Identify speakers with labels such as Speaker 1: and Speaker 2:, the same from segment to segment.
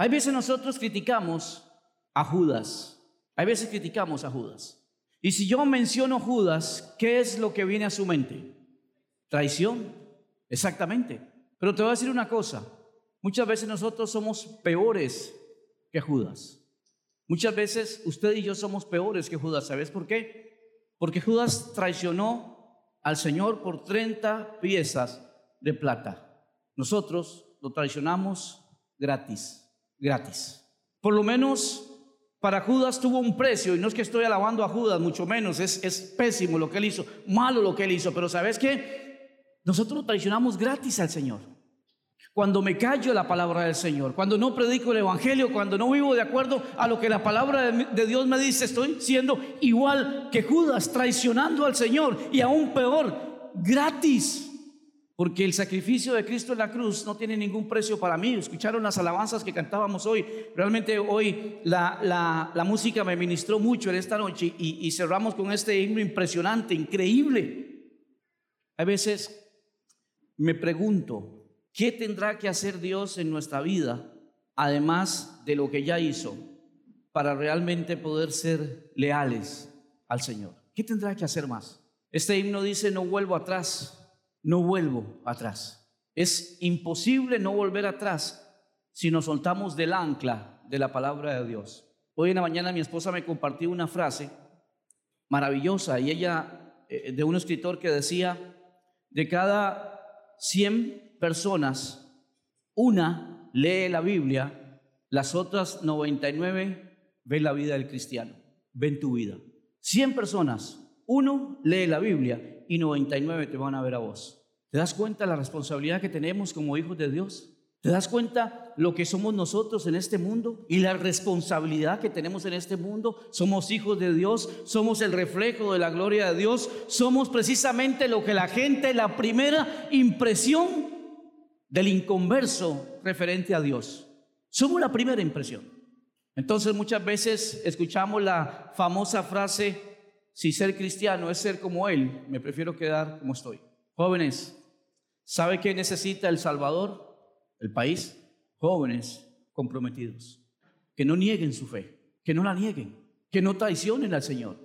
Speaker 1: Hay veces nosotros criticamos a Judas. Hay veces criticamos a Judas. Y si yo menciono Judas, ¿qué es lo que viene a su mente? Traición. Exactamente. Pero te voy a decir una cosa. Muchas veces nosotros somos peores que Judas. Muchas veces usted y yo somos peores que Judas. ¿Sabes por qué? Porque Judas traicionó al Señor por 30 piezas de plata. Nosotros lo traicionamos gratis, gratis. Por lo menos para Judas tuvo un precio, y no es que estoy alabando a Judas, mucho menos, es, es pésimo lo que él hizo, malo lo que él hizo, pero ¿sabes qué? Nosotros traicionamos gratis al Señor. Cuando me callo la palabra del Señor, cuando no predico el Evangelio, cuando no vivo de acuerdo a lo que la palabra de Dios me dice, estoy siendo igual que Judas, traicionando al Señor y aún peor, gratis. Porque el sacrificio de Cristo en la cruz no tiene ningún precio para mí. Escucharon las alabanzas que cantábamos hoy. Realmente hoy la, música me ministró mucho en esta noche y, y cerramos con este himno impresionante, increíble. A veces me pregunto, ¿qué tendrá que hacer Dios en nuestra vida, además de lo que ya hizo, para realmente poder ser leales al Señor? ¿Qué tendrá que hacer más? Este himno dice, no vuelvo atrás no vuelvo atrás. Es imposible no volver atrás si nos soltamos del ancla de la palabra de Dios. Hoy en la mañana mi esposa me compartió una frase maravillosa y ella, eh, de un escritor que decía, de cada 100 personas, una lee la Biblia, las otras 99 ven la vida del cristiano, ven tu vida. 100 personas, uno lee la Biblia y 99 te van a ver a vos. ¿Te das cuenta la responsabilidad que tenemos como hijos de Dios? ¿Te das cuenta lo que somos nosotros en este mundo y la responsabilidad que tenemos en este mundo? Somos hijos de Dios, somos el reflejo de la gloria de Dios, somos precisamente lo que la gente, la primera impresión del inconverso referente a Dios. Somos la primera impresión. Entonces muchas veces escuchamos la famosa frase, si ser cristiano es ser como Él, me prefiero quedar como estoy. Jóvenes, ¿sabe qué necesita El Salvador? El país. Jóvenes comprometidos, que no nieguen su fe, que no la nieguen, que no traicionen al Señor.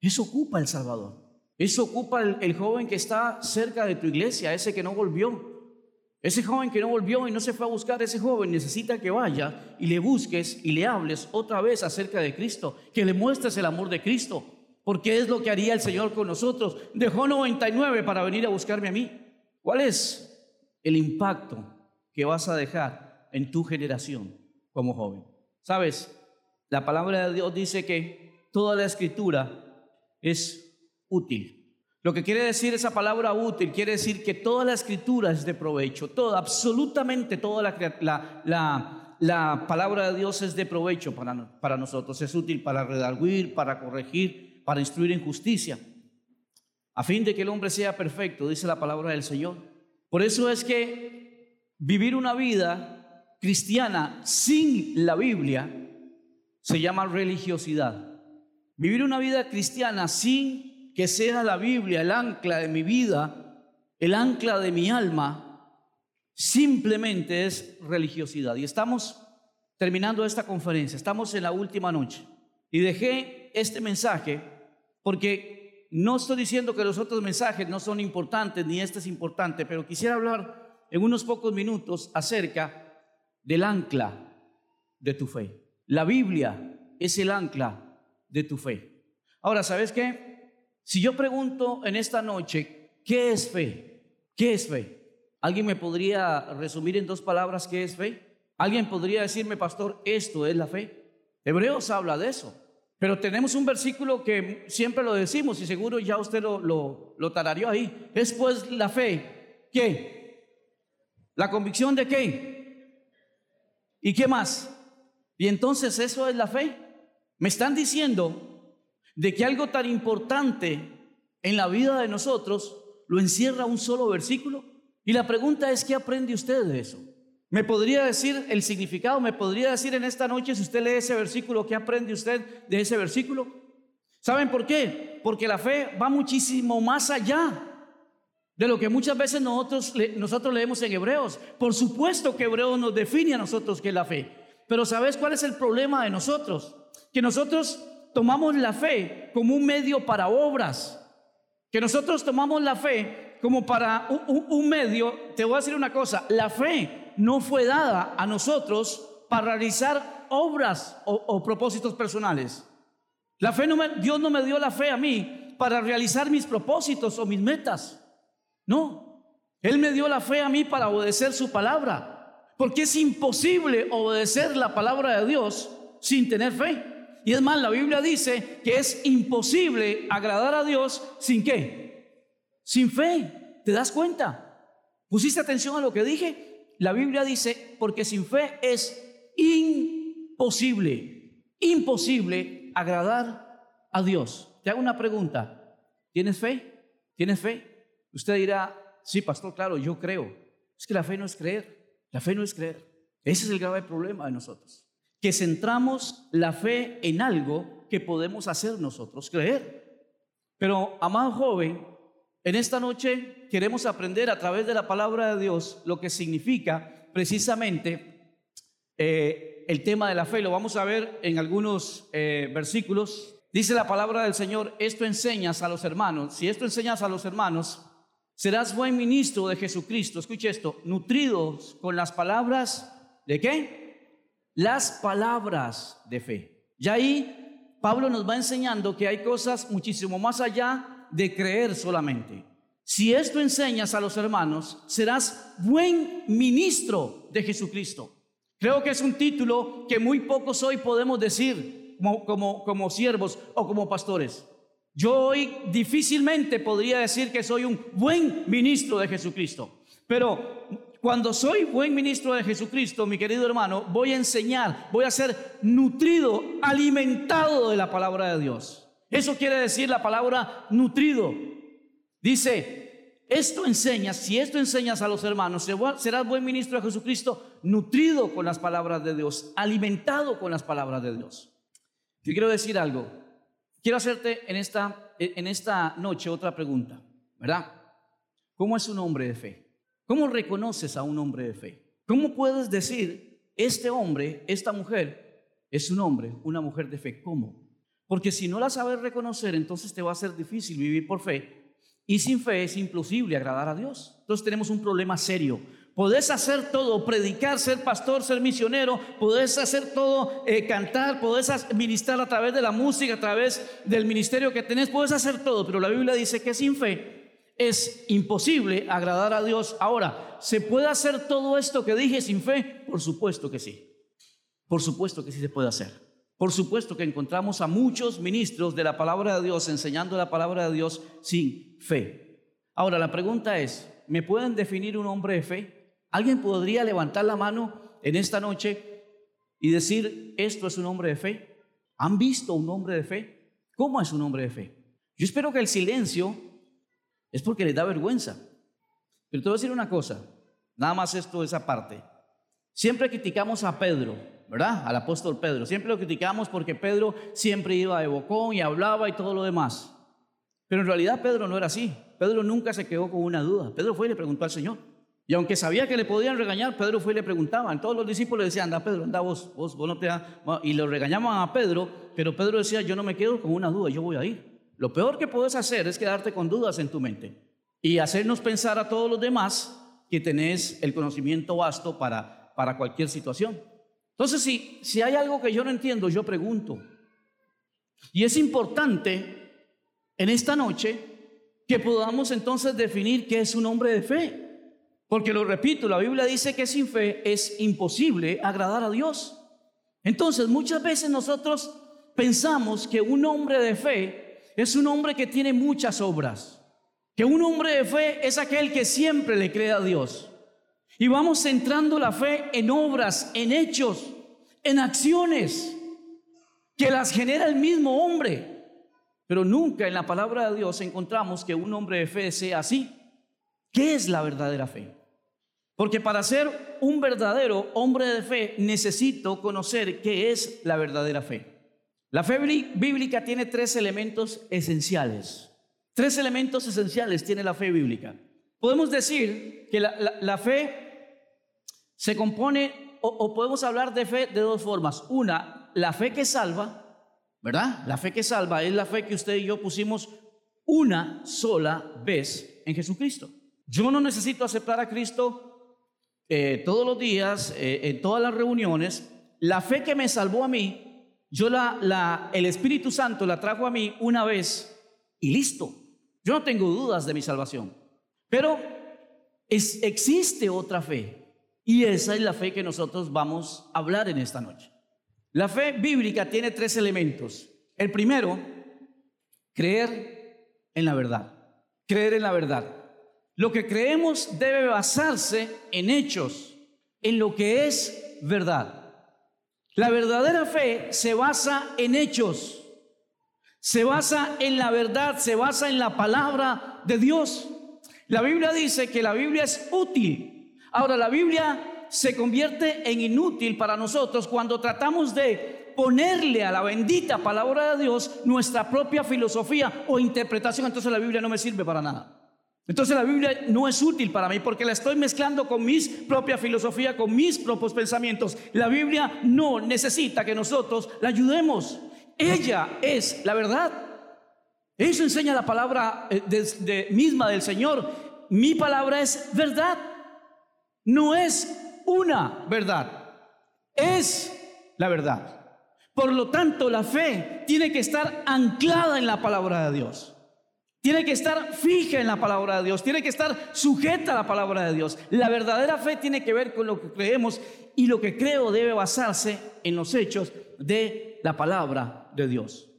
Speaker 1: Eso ocupa El Salvador. Eso ocupa el, joven que está cerca de tu iglesia, ese que no volvió. Ese joven que no volvió y no se fue a buscar, ese joven necesita que vaya y le busques y le hables otra vez acerca de Cristo, que le muestres el amor de Cristo, porque es lo que haría el Señor con nosotros. Dejó 99 para venir a buscarme a mí. ¿Cuál es el impacto que vas a dejar en tu generación como joven? Sabes, la palabra de Dios dice que toda la escritura es útil. Lo que quiere decir esa palabra útil, quiere decir que toda la escritura es de provecho, toda, absolutamente toda la, la, la palabra de Dios es de provecho para, para nosotros, es útil para redarguir, para corregir, para instruir en justicia, a fin de que el hombre sea perfecto, dice la palabra del Señor. Por eso es que vivir una vida cristiana sin la Biblia se llama religiosidad. Vivir una vida cristiana sin que sea la Biblia el ancla de mi vida, el ancla de mi alma, simplemente es religiosidad. Y estamos terminando esta conferencia, estamos en la última noche. Y dejé este mensaje porque no estoy diciendo que los otros mensajes no son importantes, ni este es importante, pero quisiera hablar en unos pocos minutos acerca del ancla de tu fe. La Biblia es el ancla de tu fe. Ahora, ¿sabes qué? Si yo pregunto en esta noche, ¿qué es fe? ¿Qué es fe? ¿Alguien me podría resumir en dos palabras qué es fe? ¿Alguien podría decirme, pastor, esto es la fe? Hebreos habla de eso. Pero tenemos un versículo que siempre lo decimos y seguro ya usted lo, lo, lo ahí. Es pues la fe. ¿Qué? ¿La convicción de qué? ¿Y qué más? Y entonces eso es la fe. Me están diciendo de que algo tan importante en la vida de nosotros lo encierra un solo versículo. Y la pregunta es, ¿qué aprende usted de eso? ¿Me podría decir el significado? ¿Me podría decir en esta noche, si usted lee ese versículo, qué aprende usted de ese versículo? ¿Saben por qué? Porque la fe va muchísimo más allá de lo que muchas veces nosotros, nosotros leemos en Hebreos. Por supuesto que Hebreos nos define a nosotros qué es la fe. Pero ¿sabes cuál es el problema de nosotros? Que nosotros tomamos la fe como un medio para obras. Que nosotros tomamos la fe como para un, medio. Te voy a decir una cosa, la fe no fue dada a nosotros para realizar obras o, propósitos personales. La fe no me, Dios no me dio la fe a mí para realizar mis propósitos o mis metas. No, Él me dio la fe a mí para obedecer su palabra. Porque es imposible obedecer la palabra de Dios sin tener fe. Y es más, la Biblia dice que es imposible agradar a Dios sin qué? Sin fe. ¿Te das cuenta? ¿Pusiste atención a lo que dije? La Biblia dice, porque sin fe es imposible, imposible agradar a Dios. Te hago una pregunta. ¿Tienes fe? ¿Tienes fe? Usted dirá, sí, pastor, claro, yo creo. Es que la fe no es creer. La fe no es creer. Ese es el grave problema de nosotros. Que centramos la fe en algo que podemos hacer nosotros, creer. Pero, amado joven, en esta noche queremos aprender a través de la palabra de Dios lo que significa precisamente eh, el tema de la fe. Lo vamos a ver en algunos eh, versículos. Dice la palabra del Señor, esto enseñas a los hermanos. Si esto enseñas a los hermanos, Serás buen ministro de Jesucristo. Escuche esto, nutridos con las palabras de qué? Las palabras de fe. Y ahí Pablo nos va enseñando que hay cosas muchísimo más allá de creer solamente. Si esto enseñas a los hermanos, serás buen ministro de Jesucristo. Creo que es un título que muy pocos hoy podemos decir como, como, como siervos o como pastores. Yo hoy difícilmente podría decir que soy un buen ministro de Jesucristo, pero cuando soy buen ministro de Jesucristo, mi querido hermano, voy a enseñar, voy a ser nutrido, alimentado de la palabra de Dios. Eso quiere decir la palabra nutrido. Dice, esto enseñas, si esto enseñas a los hermanos, serás buen ministro de Jesucristo, nutrido con las palabras de Dios, alimentado con las palabras de Dios. Yo quiero decir algo. Quiero hacerte en esta, en esta noche otra pregunta, ¿verdad? ¿Cómo es un hombre de fe? ¿Cómo reconoces a un hombre de fe? ¿Cómo puedes decir, este hombre, esta mujer, es un hombre, una mujer de fe? ¿Cómo? Porque si no la sabes reconocer, entonces te va a ser difícil vivir por fe. Y sin fe es imposible agradar a Dios. Entonces tenemos un problema serio. Podés hacer todo, predicar, ser pastor, ser misionero, podés hacer todo, eh, cantar, podés ministrar a través de la música, a través del ministerio que tenés, podés hacer todo, pero la Biblia dice que sin fe es imposible agradar a Dios. Ahora, ¿se puede hacer todo esto que dije sin fe? Por supuesto que sí. Por supuesto que sí se puede hacer. Por supuesto que encontramos a muchos ministros de la palabra de Dios enseñando la palabra de Dios sin fe. Ahora, la pregunta es, ¿me pueden definir un hombre de fe? ¿Alguien podría levantar la mano en esta noche y decir, esto es un hombre de fe? ¿Han visto un hombre de fe? ¿Cómo es un hombre de fe? Yo espero que el silencio es porque les da vergüenza. Pero te voy a decir una cosa, nada más esto, esa parte. Siempre criticamos a Pedro, ¿verdad? Al apóstol Pedro. Siempre lo criticamos porque Pedro siempre iba de bocón y hablaba y todo lo demás. Pero en realidad Pedro no era así. Pedro nunca se quedó con una duda. Pedro fue y le preguntó al Señor. Y aunque sabía que le podían regañar, Pedro fue y le preguntaban. Todos los discípulos le decían, anda Pedro, anda vos, vos, vos no te da. Y lo regañaban a Pedro, pero Pedro decía, yo no me quedo con una duda, yo voy a ir. Lo peor que puedes hacer es quedarte con dudas en tu mente y hacernos pensar a todos los demás que tenés el conocimiento vasto para, para cualquier situación. Entonces, si, si hay algo que yo no entiendo, yo pregunto. Y es importante en esta noche que podamos entonces definir qué es un hombre de fe. Porque lo repito, la Biblia dice que sin fe es imposible agradar a Dios. Entonces, muchas veces nosotros pensamos que un hombre de fe es un hombre que tiene muchas obras. Que un hombre de fe es aquel que siempre le cree a Dios. Y vamos centrando la fe en obras, en hechos, en acciones que las genera el mismo hombre. Pero nunca en la palabra de Dios encontramos que un hombre de fe sea así. ¿Qué es la verdadera fe? Porque para ser un verdadero hombre de fe necesito conocer qué es la verdadera fe. La fe bíblica tiene tres elementos esenciales. Tres elementos esenciales tiene la fe bíblica. Podemos decir que la, fe se compone o, podemos hablar de fe de dos formas. Una, la fe que salva, ¿verdad? La fe que salva es la fe que usted y yo pusimos una sola vez en Jesucristo. Yo no necesito aceptar a Cristo eh, todos los días, eh, en todas las reuniones. La fe que me salvó a mí, yo la, la, el Espíritu Santo la trajo a mí una vez y listo. Yo no tengo dudas de mi salvación. Pero es, existe otra fe y esa es la fe que nosotros vamos a hablar en esta noche. La fe bíblica tiene tres elementos. El primero, creer en la verdad. Creer en la verdad. Lo que creemos debe basarse en hechos, en lo que es verdad. La verdadera fe se basa en hechos, se basa en la verdad, se basa en la palabra de Dios. La Biblia dice que la Biblia es útil. Ahora, la Biblia se convierte en inútil para nosotros cuando tratamos de ponerle a la bendita palabra de Dios nuestra propia filosofía o interpretación. Entonces la Biblia no me sirve para nada. Entonces la Biblia no es útil para mí porque la estoy mezclando con mis propia filosofía, con mis propios pensamientos. La Biblia no necesita que nosotros la ayudemos. Ella es la verdad. Eso enseña la palabra eh, misma del Señor. Mi palabra es verdad. No es una verdad. Es la verdad. Por lo tanto, la fe tiene que estar anclada en la palabra de Dios. Tiene que estar fija en la palabra de Dios, tiene que estar sujeta a la palabra de Dios. La verdadera fe tiene que ver con lo que creemos y lo que creo debe basarse en los hechos de la palabra de Dios.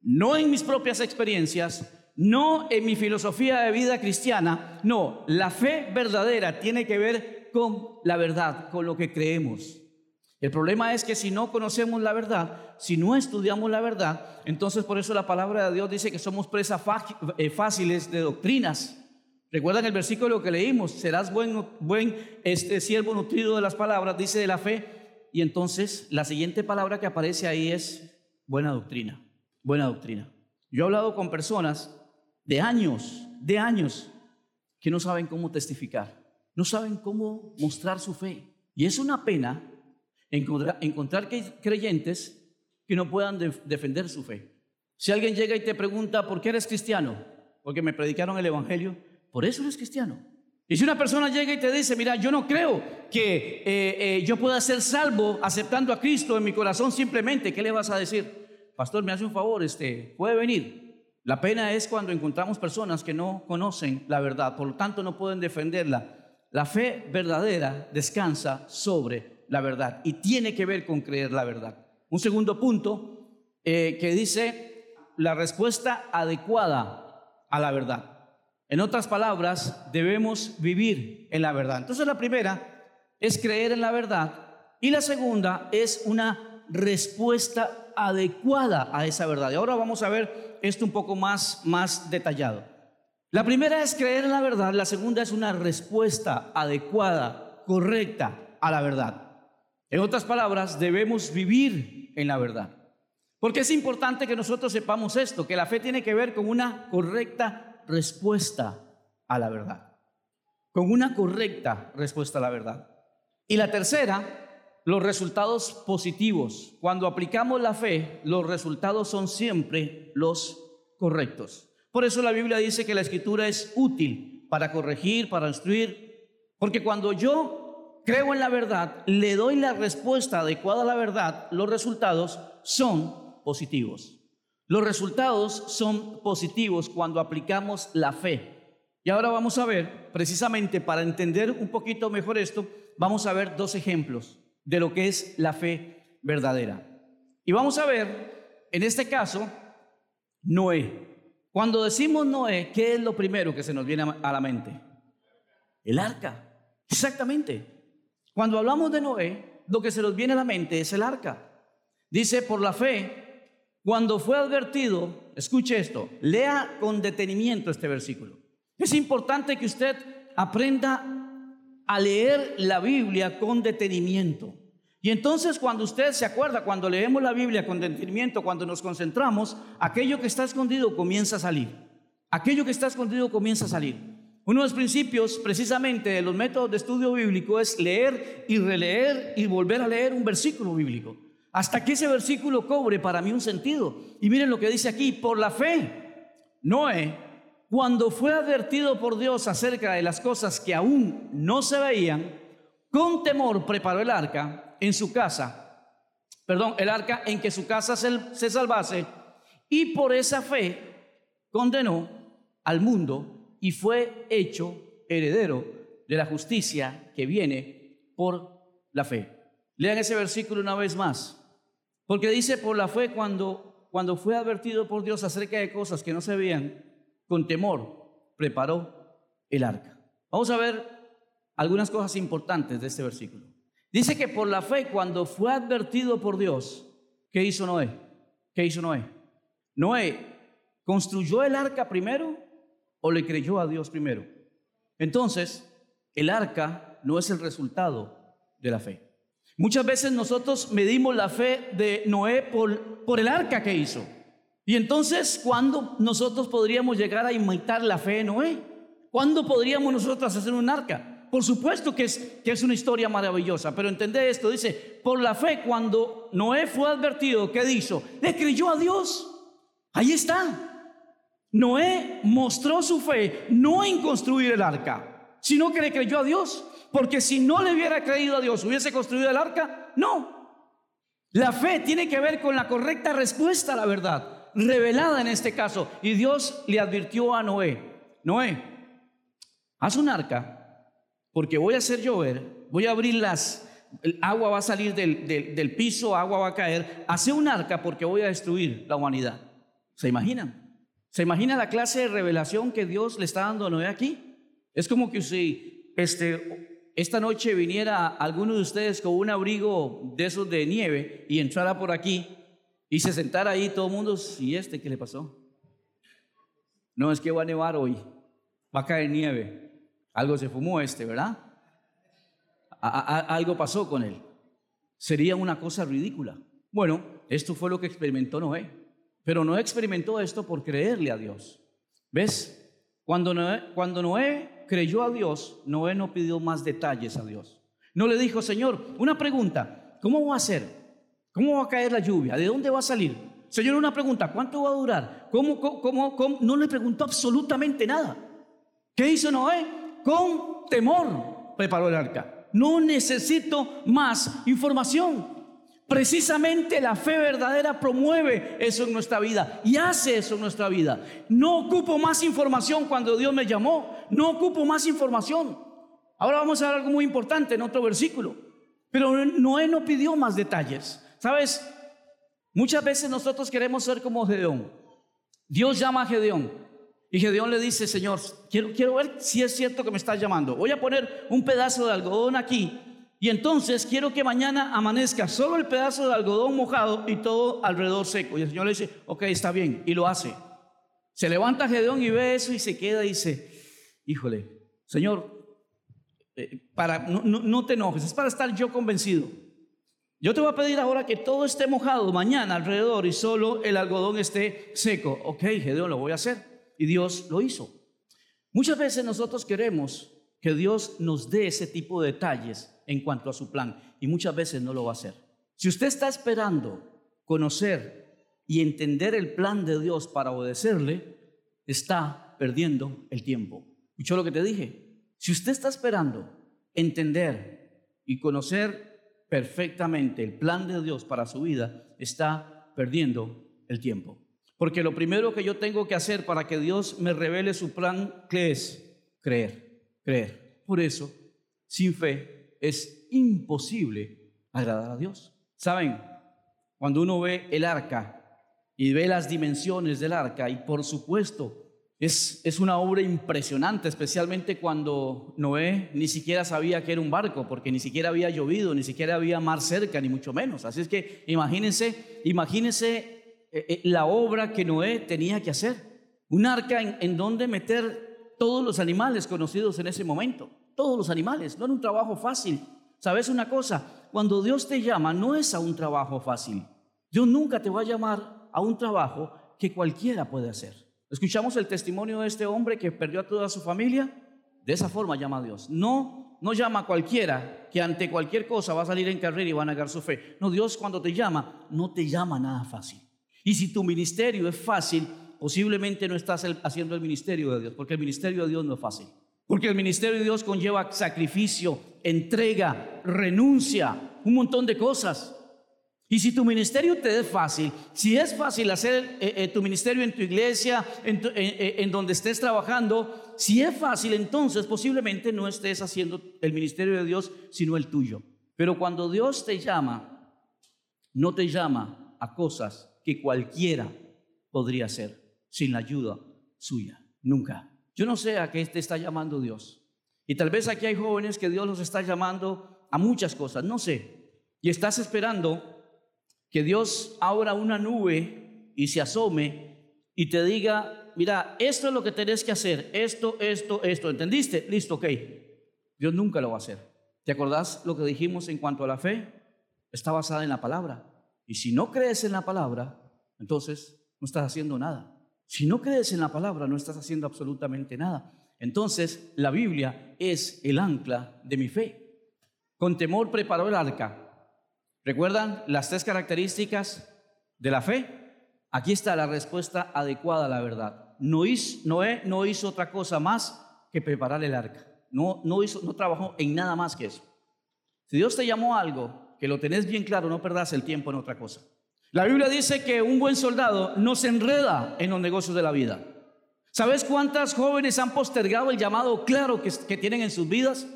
Speaker 1: No en mis propias experiencias, no en mi filosofía de vida cristiana, no, la fe verdadera tiene que ver con la verdad, con lo que creemos. El problema es que si no conocemos la verdad, si no estudiamos la verdad, entonces por eso la palabra de Dios dice que somos presas eh, fáciles de doctrinas. Recuerdan el versículo que leímos, serás buen, buen este, siervo nutrido de las palabras, dice de la fe, y entonces la siguiente palabra que aparece ahí es buena doctrina, buena doctrina. Yo he hablado con personas de años, de años, que no saben cómo testificar, no saben cómo mostrar su fe. Y es una pena encontrar, creyentes que no puedan defender su fe. Si alguien llega y te pregunta, ¿por qué eres cristiano? Porque me predicaron el Evangelio, por eso eres cristiano. Y si una persona llega y te dice, mira, yo no creo que eh, eh, yo pueda ser salvo aceptando a Cristo en mi corazón simplemente, ¿qué le vas a decir? Pastor, me hace un favor, este, puede venir. La pena es cuando encontramos personas que no conocen la verdad, por lo tanto no pueden defenderla. La fe verdadera descansa sobre la verdad y tiene que ver con creer la verdad. Un segundo punto eh, que dice la respuesta adecuada a la verdad. En otras palabras, debemos vivir en la verdad. Entonces la primera es creer en la verdad y la segunda es una respuesta adecuada a esa verdad. Y ahora vamos a ver esto un poco más, más detallado. La primera es creer en la verdad, la segunda es una respuesta adecuada, correcta a la verdad. En otras palabras, debemos vivir en la verdad. Porque es importante que nosotros sepamos esto, que la fe tiene que ver con una correcta respuesta a la verdad. Con una correcta respuesta a la verdad. Y la tercera, los resultados positivos. Cuando aplicamos la fe, los resultados son siempre los correctos. Por eso la Biblia dice que la escritura es útil para corregir, para instruir. Porque cuando yo creo en la verdad, le doy la respuesta adecuada a la verdad, los resultados son positivos. Los resultados son positivos cuando aplicamos la fe. Y ahora vamos a ver, precisamente para entender un poquito mejor esto, vamos a ver dos ejemplos de lo que es la fe verdadera. Y vamos a ver, en este caso, Noé. Cuando decimos Noé, ¿qué es lo primero que se nos viene a la mente? El arca. Exactamente. Cuando hablamos de Noé, lo que se nos viene a la mente es el arca. Dice, por la fe, cuando fue advertido, escuche esto, lea con detenimiento este versículo. Es importante que usted aprenda a leer la Biblia con detenimiento. Y entonces cuando usted se acuerda, cuando leemos la Biblia con detenimiento, cuando nos concentramos, aquello que está escondido comienza a salir. Aquello que está escondido comienza a salir. Uno de los principios precisamente de los métodos de estudio bíblico es leer y releer y volver a leer un versículo bíblico. Hasta que ese versículo cobre para mí un sentido. Y miren lo que dice aquí, por la fe, Noé, cuando fue advertido por Dios acerca de las cosas que aún no se veían, con temor preparó el arca en su casa, perdón, el arca en que su casa se, se salvase, y por esa fe condenó al mundo y fue hecho heredero de la justicia que viene por la fe. Lean ese versículo una vez más, porque dice por la fe cuando, cuando fue advertido por Dios acerca de cosas que no se veían, con temor preparó el arca. Vamos a ver algunas cosas importantes de este versículo. Dice que por la fe cuando fue advertido por Dios, ¿qué hizo Noé? ¿Qué hizo Noé? Noé construyó el arca primero o le creyó a Dios primero. Entonces, el arca no es el resultado de la fe. Muchas veces nosotros medimos la fe de Noé por, por el arca que hizo. Y entonces, ¿cuándo nosotros podríamos llegar a imitar la fe de Noé? ¿Cuándo podríamos nosotros hacer un arca? Por supuesto que es, que es una historia maravillosa, pero entendé esto, dice, por la fe cuando Noé fue advertido, ¿qué hizo? Le creyó a Dios. Ahí está. Noé mostró su fe no en construir el arca, sino que le creyó a Dios. Porque si no le hubiera creído a Dios, hubiese construido el arca. No. La fe tiene que ver con la correcta respuesta a la verdad, revelada en este caso. Y Dios le advirtió a Noé, Noé, haz un arca porque voy a hacer llover, voy a abrir las, el agua va a salir del, del piso, agua va a caer. Hace un arca porque voy a destruir la humanidad. ¿Se imaginan? ¿Se imagina la clase de revelación que Dios le está dando a Noé aquí? Es como que si este, esta noche viniera alguno de ustedes con un abrigo de esos de nieve y entrara por aquí y se sentara ahí todo el mundo, ¿y este qué le pasó? No, es que va a nevar hoy, va a caer nieve. Algo se fumó este, ¿verdad? algo pasó con él. Sería una cosa ridícula. Bueno, esto fue lo que experimentó Noé. Pero no experimentó esto por creerle a Dios. ¿Ves? Cuando Noé, cuando Noé creyó a Dios, Noé no pidió más detalles a Dios. No le dijo, Señor, una pregunta, ¿cómo va a ser? ¿Cómo va a caer la lluvia? ¿De dónde va a salir? Señor, una pregunta, ¿cuánto va a durar? ¿Cómo, cómo, cómo? No le preguntó absolutamente nada. ¿Qué hizo Noé? Con temor preparó el arca. No necesito más información. Precisamente la fe verdadera promueve eso en nuestra vida y hace eso en nuestra vida. No ocupo más información cuando Dios me llamó, no ocupo más información. Ahora vamos a ver algo muy importante en otro versículo. Pero Noé no pidió más detalles. ¿Sabes? Muchas veces nosotros queremos ser como Gedeón. Dios llama a Gedeón y Gedeón le dice, Señor, quiero, quiero ver si es cierto que me estás llamando. Voy a poner un pedazo de algodón aquí y entonces quiero que mañana amanezca solo el pedazo de algodón mojado y todo alrededor seco. Y el Señor le dice, ok, está bien, y lo hace. Se levanta Gedeón y ve eso y se queda y dice, híjole, Señor, eh, para, no, no te enojes, es para estar yo convencido. Yo te voy a pedir ahora que todo esté mojado mañana alrededor y solo el algodón esté seco. Ok, Gedeón, lo voy a hacer. Y Dios lo hizo. Muchas veces nosotros queremos que Dios nos dé ese tipo de detalles en cuanto a su plan y muchas veces no lo va a hacer. Si usted está esperando conocer y entender el plan de Dios para obedecerle, está perdiendo el tiempo. ¿Escuchó lo que te dije? Si usted está esperando entender y conocer perfectamente el plan de Dios para su vida, está perdiendo el tiempo. Porque lo primero que yo tengo que hacer para que Dios me revele su plan, ¿qué es? Creer, creer. Por eso, sin fe es imposible agradar a Dios. ¿Saben? Cuando uno ve el arca y ve las dimensiones del arca, y por supuesto, es, es, una obra impresionante, especialmente cuando Noé ni siquiera sabía que era un barco, porque ni siquiera había llovido, ni siquiera había mar cerca, ni mucho menos. Así es que imagínense, imagínense eh, eh, la obra que Noé tenía que hacer. Un arca en, donde meter todos los animales conocidos en ese momento todos los animales. No era un trabajo fácil. ¿Sabes una cosa? Cuando Dios te llama, no es a un trabajo fácil. Dios nunca te va a llamar a un trabajo que cualquiera puede hacer. Escuchamos el testimonio de este hombre que perdió a toda su familia De esa forma llama a Dios. No, no llama a cualquiera que ante cualquier cosa va a salir en carrera y va a negar su fe. No, Dios cuando te llama, no te llama nada fácil. Y si tu ministerio es fácil, posiblemente no estás haciendo el ministerio de Dios, porque el ministerio de Dios no es fácil. Porque el ministerio de Dios conlleva sacrificio, entrega, renuncia, un montón de cosas. Y si tu ministerio te es fácil, si es fácil hacer eh, eh, tu ministerio en tu iglesia, en, eh, en, donde estés trabajando, si es fácil, entonces posiblemente no estés haciendo el ministerio de Dios, sino el tuyo. Pero cuando Dios te llama, no te llama a cosas que cualquiera podría hacer sin la ayuda suya. Nunca. Yo no sé a qué te está llamando Dios. Y tal vez aquí hay jóvenes que Dios los está llamando a muchas cosas, no sé. Y estás esperando que Dios abra una nube y se asome y te diga, mira, esto es lo que tenés que hacer, esto, esto, esto, ¿entendiste? Listo, ok. Dios nunca lo va a hacer. ¿Te acordás lo que dijimos en cuanto a la fe? Está basada en la palabra. Y si no crees en la palabra, entonces no estás haciendo nada. Si no crees en la palabra, no estás haciendo absolutamente nada. Entonces, la Biblia es el ancla de mi fe. Con temor preparó el arca ¿Recuerdan las tres características de la fe? Aquí está la respuesta adecuada a la verdad. Noé no hizo otra cosa más que preparar el arca. No, no, hizo, no trabajó en nada más que eso. Si Dios te llamó algo, que lo tenés bien claro, no perdas el tiempo en otra cosa. La Biblia dice que un buen soldado no se enreda en los negocios de la vida. ¿Sabes cuántas jóvenes han postergado el llamado claro que, que tienen en sus vidas?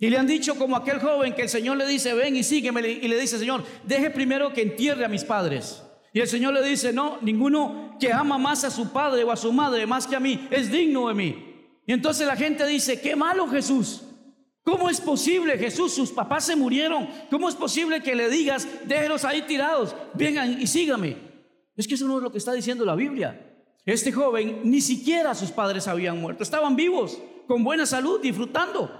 Speaker 1: Y le han dicho como aquel joven que el Señor le dice, ven y sígueme. Y le dice, Señor, deje primero que entierre a mis padres. Y el Señor le dice, no, ninguno que ama más a su padre o a su madre más que a mí es digno de mí. Y entonces la gente dice, qué malo Jesús. ¿Cómo es posible, Jesús? Sus papás se murieron. ¿Cómo es posible que le digas, déjelos ahí tirados, vengan y sígame? Es que eso no es lo que está diciendo la Biblia. Este joven, ni siquiera sus padres habían muerto, estaban vivos, con buena salud, disfrutando.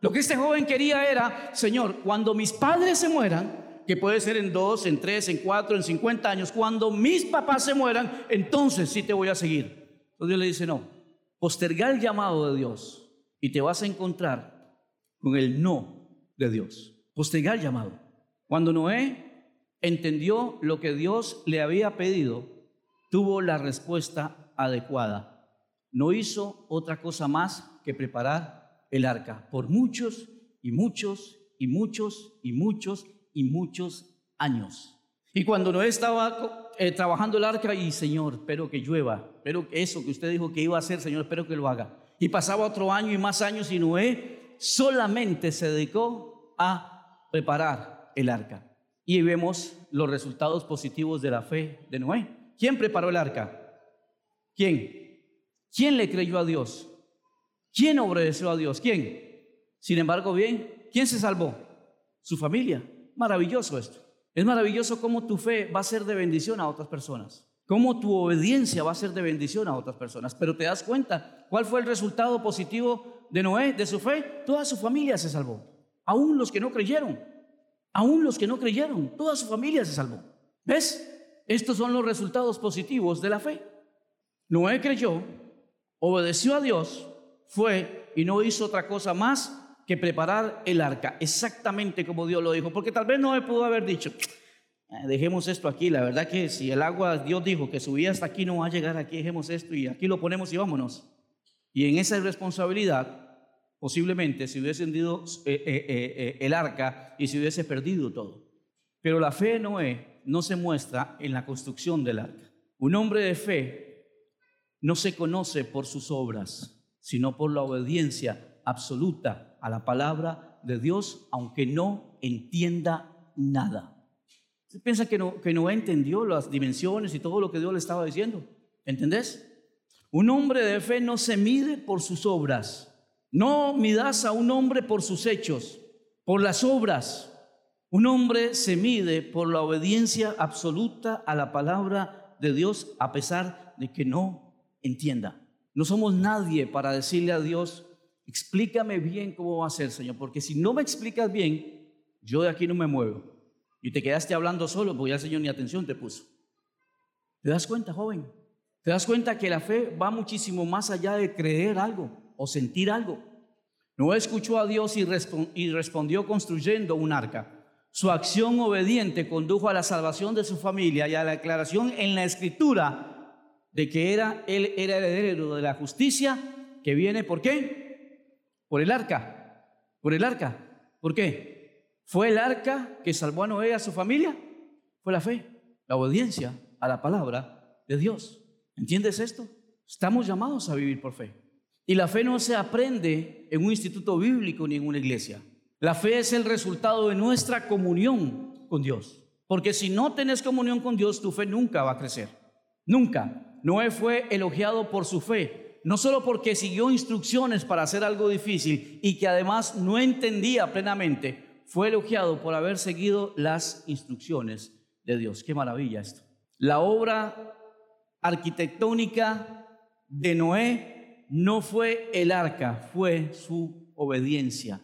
Speaker 1: Lo que este joven quería era, Señor, cuando mis padres se mueran, que puede ser en dos, en tres, en cuatro, en cincuenta años, cuando mis papás se mueran, entonces sí te voy a seguir. Entonces Dios le dice, no, postergar el llamado de Dios y te vas a encontrar con el no de Dios. Postergar llamado. Cuando Noé entendió lo que Dios le había pedido, tuvo la respuesta adecuada. No hizo otra cosa más que preparar el arca por muchos y muchos y muchos y muchos y muchos años. Y cuando Noé estaba eh, trabajando el arca, y Señor, espero que llueva, espero que eso que usted dijo que iba a hacer, Señor, espero que lo haga. Y pasaba otro año y más años y Noé solamente se dedicó a preparar el arca. Y vemos los resultados positivos de la fe de Noé. ¿Quién preparó el arca? ¿Quién? ¿Quién le creyó a Dios? ¿Quién obedeció a Dios? ¿Quién? Sin embargo, bien, ¿quién se salvó? Su familia. Maravilloso esto. Es maravilloso cómo tu fe va a ser de bendición a otras personas. Cómo tu obediencia va a ser de bendición a otras personas. Pero te das cuenta, ¿cuál fue el resultado positivo de Noé, de su fe? Toda su familia se salvó. Aún los que no creyeron. Aún los que no creyeron. Toda su familia se salvó. ¿Ves? Estos son los resultados positivos de la fe. Noé creyó, obedeció a Dios fue y no hizo otra cosa más que preparar el arca, exactamente como Dios lo dijo, porque tal vez no me pudo haber dicho, dejemos esto aquí, la verdad que si el agua, Dios dijo que subía hasta aquí, no va a llegar aquí, dejemos esto y aquí lo ponemos y vámonos. Y en esa irresponsabilidad, posiblemente se hubiese hundido eh, eh, el arca y se hubiese perdido todo. Pero la fe de Noé no se muestra en la construcción del arca. Un hombre de fe no se conoce por sus obras, sino por la obediencia absoluta a la palabra de Dios, aunque no entienda nada. ¿Usted piensa que no, que no entendió las dimensiones y todo lo que Dios le estaba diciendo? ¿Entendés? Un hombre de fe no se mide por sus obras. No midas a un hombre por sus hechos, por las obras. Un hombre se mide por la obediencia absoluta a la palabra de Dios a pesar de que no entienda. No somos nadie para decirle a Dios, explícame bien cómo va a ser, Señor, porque si no me explicas bien, yo de aquí no me muevo. Y te quedaste hablando solo, porque ya el Señor ni atención te puso. ¿Te das cuenta, joven? ¿Te das cuenta que la fe va muchísimo más allá de creer algo o sentir algo? Noé escuchó a Dios y, respondió construyendo un arca. Su acción obediente condujo a la salvación de su familia y a la declaración en la escritura de que era, él era heredero de la justicia que viene, ¿por qué? Por el arca, por el arca. ¿Por qué? ¿Fue el arca que salvó a Noé y a su familia? Fue la fe, la obediencia a la palabra de Dios. ¿Entiendes esto? Estamos llamados a vivir por fe. Y la fe no se aprende en un instituto bíblico ni en una iglesia. La fe es el resultado de nuestra comunión con Dios. Porque si no tenés comunión con Dios, tu fe nunca va a crecer. Nunca. Noé fue elogiado por su fe, no solo porque siguió instrucciones para hacer algo difícil y que además no entendía plenamente, fue elogiado por haber seguido las instrucciones de Dios. Qué maravilla esto. La obra arquitectónica de Noé no fue el arca, fue su obediencia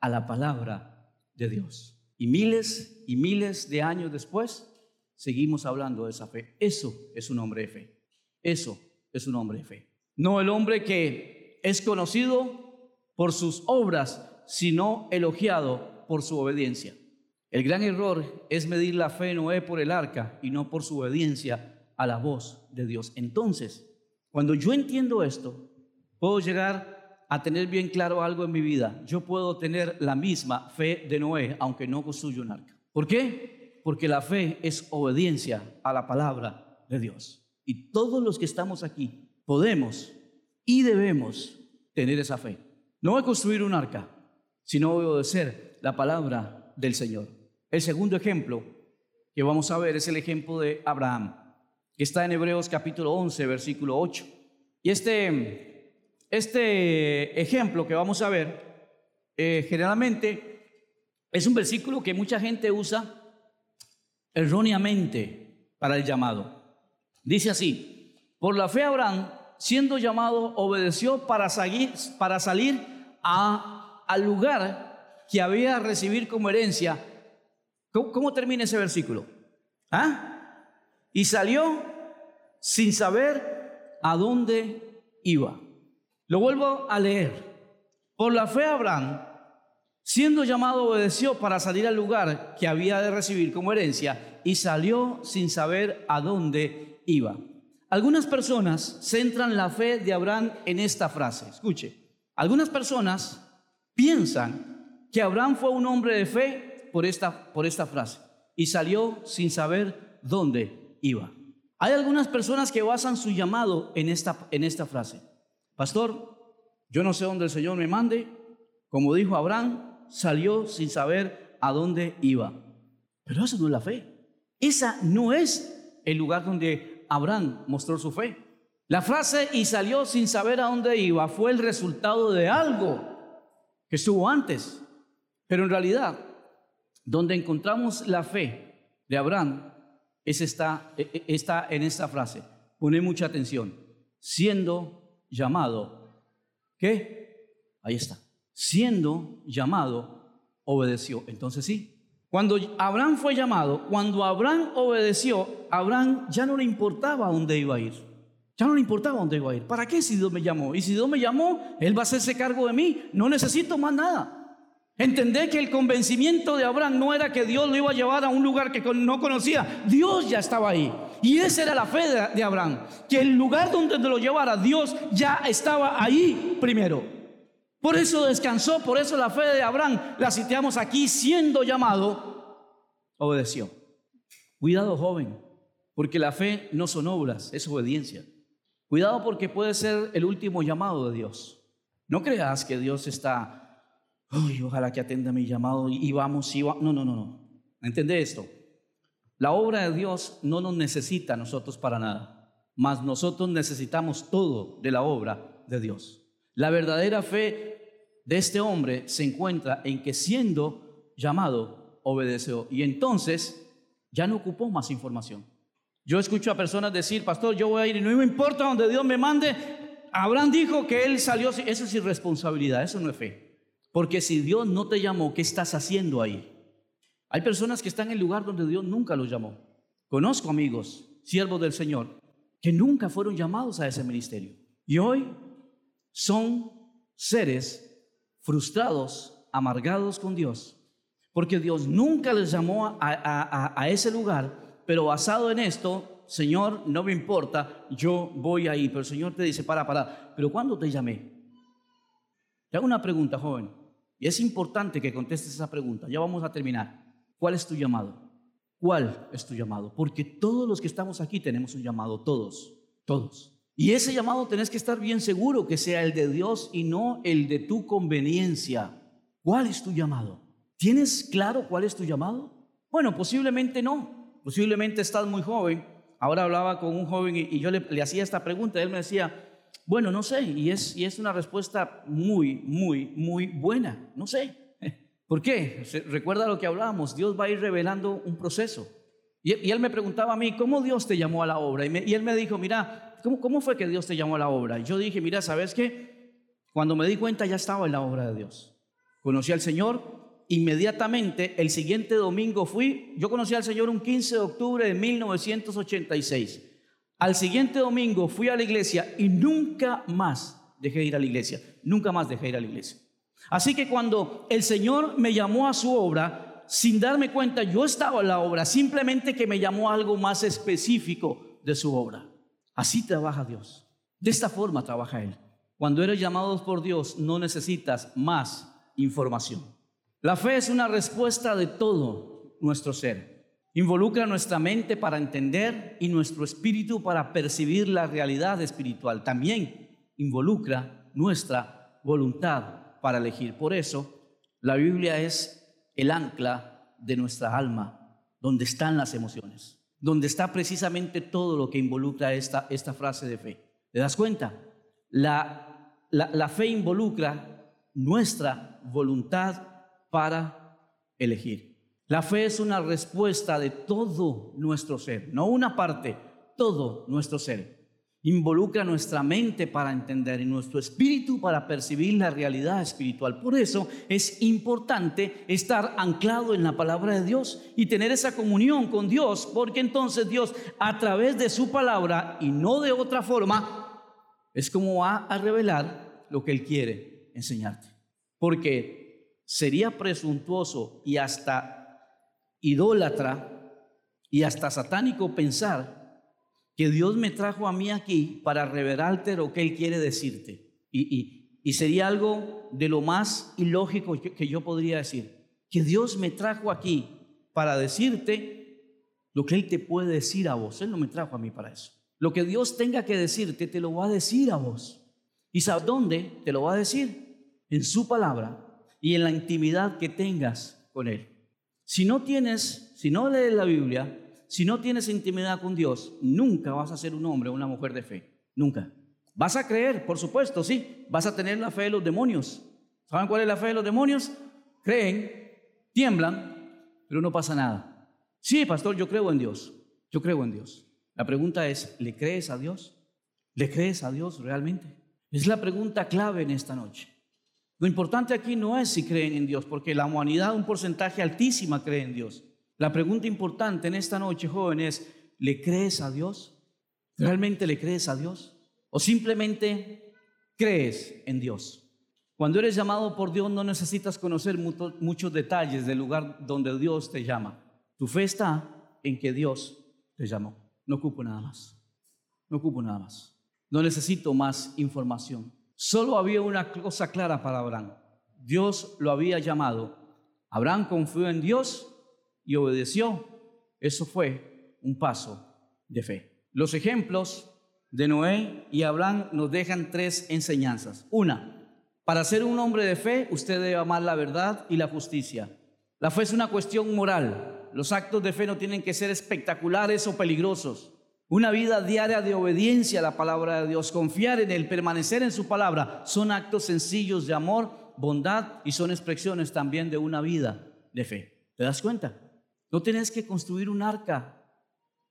Speaker 1: a la palabra de Dios. Y miles y miles de años después, seguimos hablando de esa fe. Eso es un hombre de fe. Eso es un hombre de fe. No el hombre que es conocido por sus obras, sino elogiado por su obediencia. El gran error es medir la fe de Noé por el arca y no por su obediencia a la voz de Dios. Entonces, cuando yo entiendo esto, puedo llegar a tener bien claro algo en mi vida. Yo puedo tener la misma fe de Noé, aunque no construya un arca. ¿Por qué? Porque la fe es obediencia a la palabra de Dios. Y todos los que estamos aquí podemos y debemos tener esa fe. No voy a construir un arca, sino obedecer la palabra del Señor. El segundo ejemplo que vamos a ver es el ejemplo de Abraham que está en Hebreos capítulo 11, versículo 8. Y este, este ejemplo que vamos a ver, eh, generalmente es un versículo que mucha gente usa erróneamente para el llamado. Dice así, por la fe Abraham, siendo llamado, obedeció para, salir, para salir a, al lugar que había a recibir como herencia. ¿Cómo, cómo termina ese versículo? ¿Ah? y salió sin saber a dónde iba. Lo vuelvo a leer. Por la fe Abraham, siendo llamado, obedeció para salir al lugar que había de recibir como herencia y salió sin saber a dónde iba. Algunas personas centran la fe de Abraham en esta frase. Escuche, algunas personas piensan que Abraham fue un hombre de fe por esta, por esta frase y salió sin saber dónde iba. Hay algunas personas que basan su llamado en esta, en esta frase. Pastor, yo no sé dónde el Señor me mande. Como dijo Abraham, salió sin saber a dónde iba. Pero eso no es la fe. Esa no es el lugar donde Abraham mostró su fe. La frase y salió sin saber a dónde iba fue el resultado de algo que estuvo antes. Pero en realidad, donde encontramos la fe de Abraham es está, e, e, en esta frase. Pone mucha atención. Siendo llamado, ¿qué? Ahí está. Siendo llamado, obedeció. Entonces sí. Cuando Abraham fue llamado, cuando Abraham obedeció, Abraham ya no le importaba dónde iba a ir. Ya no le importaba dónde iba a ir. ¿Para qué si Dios me llamó? Y si Dios me llamó, Él va a hacerse cargo de mí. No necesito más nada. Entender que el convencimiento de Abraham no era que Dios lo iba a llevar a un lugar que no conocía. Dios ya estaba ahí. Y esa era la fe de, Abraham. Que el lugar donde lo llevara Dios ya estaba ahí primero. Por eso descansó, por eso la fe de Abraham la citamos aquí siendo llamado, obedeció. Cuidado joven, porque la fe no son obras, es obediencia. Cuidado porque puede ser el último llamado de Dios. No creas que Dios está ojalá que atenda mi llamado y vamos, y. No, no, no, no. ¿Entiende esto? La obra de Dios no nos necesita a nosotros para nada, mas nosotros necesitamos todo de la obra de Dios. La verdadera fe de este hombre se encuentra en que siendo llamado, obedeció y entonces ya no ocupó más información. Yo escucho a personas decir, pastor, yo voy a ir y no me importa donde Dios me mande. Abraham dijo que él salió, eso es irresponsabilidad, eso no es fe. Porque si Dios no te llamó, ¿qué estás haciendo ahí? Hay personas que están en el lugar donde Dios nunca los llamó. Conozco amigos, siervos del Señor, que nunca fueron llamados a ese ministerio. Y hoy son seres frustrados, amargados con Dios, porque Dios nunca les llamó a, ese lugar, pero basado en esto, Señor, no me importa, yo voy ahí, pero el Señor te dice, para, para, pero ¿cuándo te llamé? Te hago una pregunta, joven, y es importante que contestes esa pregunta, ya vamos a terminar. ¿Cuál es tu llamado? ¿Cuál es tu llamado? Porque todos los que estamos aquí tenemos un llamado, todos, todos. Y ese llamado tenés que estar bien seguro que sea el de Dios y no el de tu conveniencia. ¿Cuál es tu llamado? ¿Tienes claro cuál es tu llamado? Bueno, posiblemente no. Posiblemente estás muy joven. Ahora hablaba con un joven y, yo le, hacía esta pregunta. Él me decía, bueno, no sé. Y es, y es una respuesta muy, muy, muy buena. No sé. ¿Por qué? Recuerda lo que hablábamos. Dios va a ir revelando un proceso. Y, él me preguntaba a mí, ¿cómo Dios te llamó a la obra? Y, y él me dijo, mira, ¿cómo, fue que Dios te llamó a la obra? Yo dije, mira, ¿sabes qué? Cuando me di cuenta ya estaba en la obra de Dios. Conocí al Señor, inmediatamente el siguiente domingo fui, yo conocí al Señor un 15 de octubre de 1986. Al siguiente domingo fui a la iglesia y nunca más dejé de ir a la iglesia, nunca más dejé de ir a la iglesia. Así que cuando el Señor me llamó a su obra, sin darme cuenta, yo estaba en la obra, simplemente que me llamó a algo más específico de su obra. Así trabaja Dios. De esta forma trabaja Él. Cuando eres llamado por Dios, no necesitas más información. La fe es una respuesta de todo nuestro ser. Involucra nuestra mente para entender y nuestro espíritu para percibir la realidad espiritual. También involucra nuestra voluntad para elegir. Por eso, la Biblia es el ancla de nuestra alma, donde están las emociones donde está precisamente todo lo que involucra esta, esta frase de fe. ¿Te das cuenta? La, la, fe involucra nuestra voluntad para elegir. La fe es una respuesta de todo nuestro ser, no una parte, todo nuestro ser involucra nuestra mente para entender y nuestro espíritu para percibir la realidad espiritual. Por eso es importante estar anclado en la palabra de Dios y tener esa comunión con Dios, porque entonces Dios a través de su palabra y no de otra forma, es como va a revelar lo que Él quiere enseñarte. Porque sería presuntuoso y hasta idólatra y hasta satánico pensar que Dios me trajo a mí aquí para revelarte lo que Él quiere decirte. Y, y, sería algo de lo más ilógico que, yo podría decir. Que Dios me trajo aquí para decirte lo que Él te puede decir a vos. Él no me trajo a mí para eso. Lo que Dios tenga que decirte, te lo va a decir a vos. ¿Y sabes dónde? Te lo va a decir. En su palabra y en la intimidad que tengas con Él. Si no tienes, si no lees la Biblia, si no tienes intimidad con Dios, nunca vas a ser un hombre o una mujer de fe. Nunca. Vas a creer, por supuesto, sí. Vas a tener la fe de los demonios. ¿Saben cuál es la fe de los demonios? Creen, tiemblan, pero no pasa nada. Sí, pastor, yo creo en Dios. Yo creo en Dios. La pregunta es, ¿le crees a Dios? ¿Le crees a Dios realmente? Es la pregunta clave en esta noche. Lo importante aquí no es si creen en Dios, porque la humanidad, un porcentaje altísima cree en Dios. La pregunta importante en esta noche, joven, es, ¿le crees a Dios? ¿Realmente le crees a Dios? ¿O simplemente crees en Dios? Cuando eres llamado por Dios no necesitas conocer muchos detalles del lugar donde Dios te llama. Tu fe está en que Dios te llamó. No ocupo nada más. No ocupo nada más. No necesito más información. Solo había una cosa clara para Abraham. Dios lo había llamado. Abraham confió en Dios y obedeció, eso fue un paso de fe. Los ejemplos de Noé y Abraham nos dejan tres enseñanzas. Una, para ser un hombre de fe, usted debe amar la verdad y la justicia. La fe es una cuestión moral. Los actos de fe no tienen que ser espectaculares o peligrosos. Una vida diaria de obediencia a la palabra de Dios, confiar en Él, permanecer en su palabra, son actos sencillos de amor, bondad y son expresiones también de una vida de fe. ¿Te das cuenta? No tenés que construir un arca.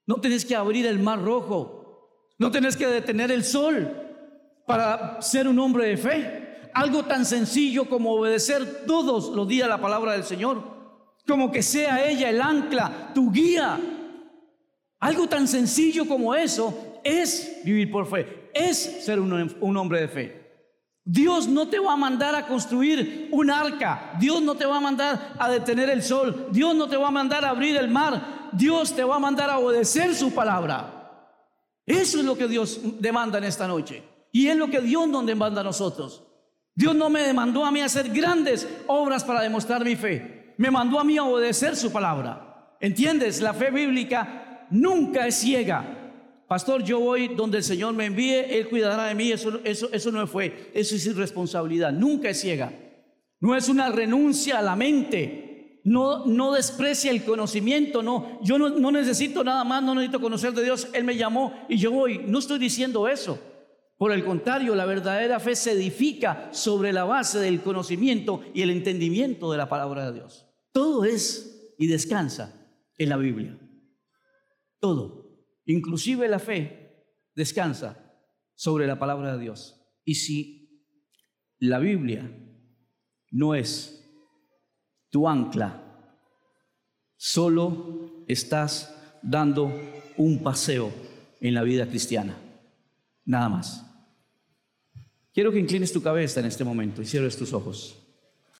Speaker 1: No tenés que abrir el mar rojo. No tenés que detener el sol para ser un hombre de fe. Algo tan sencillo como obedecer todos los días la palabra del Señor. Como que sea ella el ancla, tu guía. Algo tan sencillo como eso es vivir por fe. Es ser un, hombre de fe. Dios no te va a mandar a construir un arca. Dios no te va a mandar a detener el sol. Dios no te va a mandar a abrir el mar. Dios te va a mandar a obedecer su palabra. Eso es lo que Dios demanda en esta noche. Y es lo que Dios nos demanda a nosotros. Dios no me demandó a mí hacer grandes obras para demostrar mi fe. Me mandó a mí a obedecer su palabra. ¿Entiendes? La fe bíblica nunca es ciega. Pastor, yo voy donde el Señor me envíe, Él cuidará de mí. Eso, eso, eso no fue, eso es irresponsabilidad. Nunca es ciega. No es una renuncia a la mente. No, no desprecia el conocimiento. No, yo no, no necesito nada más, no necesito conocer de Dios. Él me llamó y yo voy. No estoy diciendo eso. Por el contrario, la verdadera fe se edifica sobre la base del conocimiento y el entendimiento de la palabra de Dios. Todo es y descansa en la Biblia. Todo. Inclusive la fe descansa sobre la palabra de Dios. Y si la Biblia no es tu ancla, solo estás dando un paseo en la vida cristiana. Nada más. Quiero que inclines tu cabeza en este momento y cierres tus ojos.